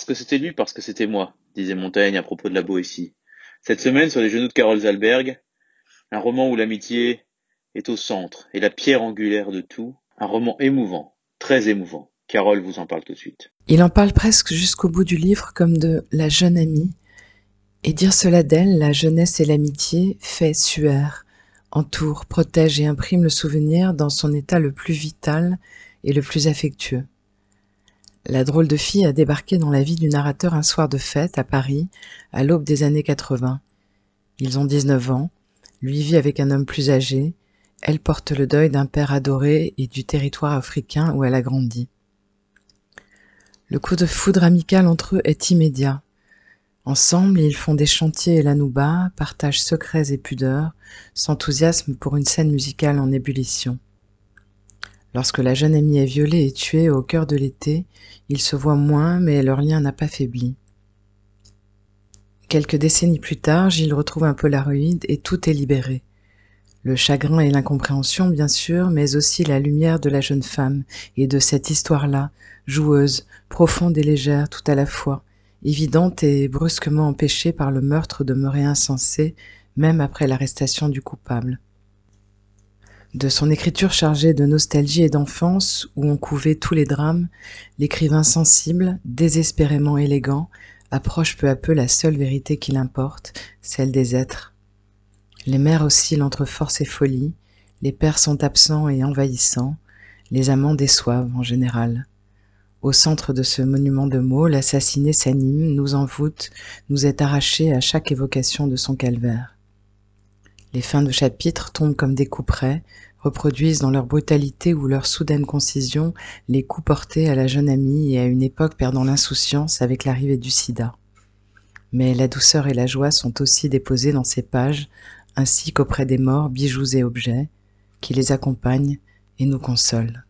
parce que c'était lui, parce que c'était moi, disait Montaigne à propos de la Boétie. Cette semaine, sur les genoux de Carole Zalberg, un roman où l'amitié est au centre et la pierre angulaire de tout, un roman émouvant, très émouvant. Carole vous en parle tout de suite. Il en parle presque jusqu'au bout du livre comme de la jeune amie. Et dire cela d'elle, la jeunesse et l'amitié, fait suaire, entoure, protège et imprime le souvenir dans son état le plus vital et le plus affectueux. La drôle de fille a débarqué dans la vie du narrateur un soir de fête à Paris, à l'aube des années 80. Ils ont 19 ans, lui vit avec un homme plus âgé, elle porte le deuil d'un père adoré et du territoire africain où elle a grandi. Le coup de foudre amical entre eux est immédiat. Ensemble, ils font des chantiers et l'anouba, partagent secrets et pudeurs, s'enthousiasment pour une scène musicale en ébullition. Lorsque la jeune amie est violée et tuée au cœur de l'été, ils se voient moins, mais leur lien n'a pas faibli. Quelques décennies plus tard, Gilles retrouve un Polaroid et tout est libéré. Le chagrin et l'incompréhension, bien sûr, mais aussi la lumière de la jeune femme et de cette histoire-là, joueuse, profonde et légère tout à la fois, évidente et brusquement empêchée par le meurtre demeuré insensé, même après l'arrestation du coupable. De son écriture chargée de nostalgie et d'enfance, où on couvait tous les drames, l'écrivain sensible, désespérément élégant, approche peu à peu la seule vérité qu'il importe, celle des êtres. Les mères oscillent entre force et folie, les pères sont absents et envahissants, les amants déçoivent en général. Au centre de ce monument de mots, l'assassiné s'anime, nous envoûte, nous est arraché à chaque évocation de son calvaire. Les fins de chapitre tombent comme des coups près, reproduisent dans leur brutalité ou leur soudaine concision les coups portés à la jeune amie et à une époque perdant l'insouciance avec l'arrivée du sida. Mais la douceur et la joie sont aussi déposées dans ces pages, ainsi qu'auprès des morts, bijoux et objets, qui les accompagnent et nous consolent.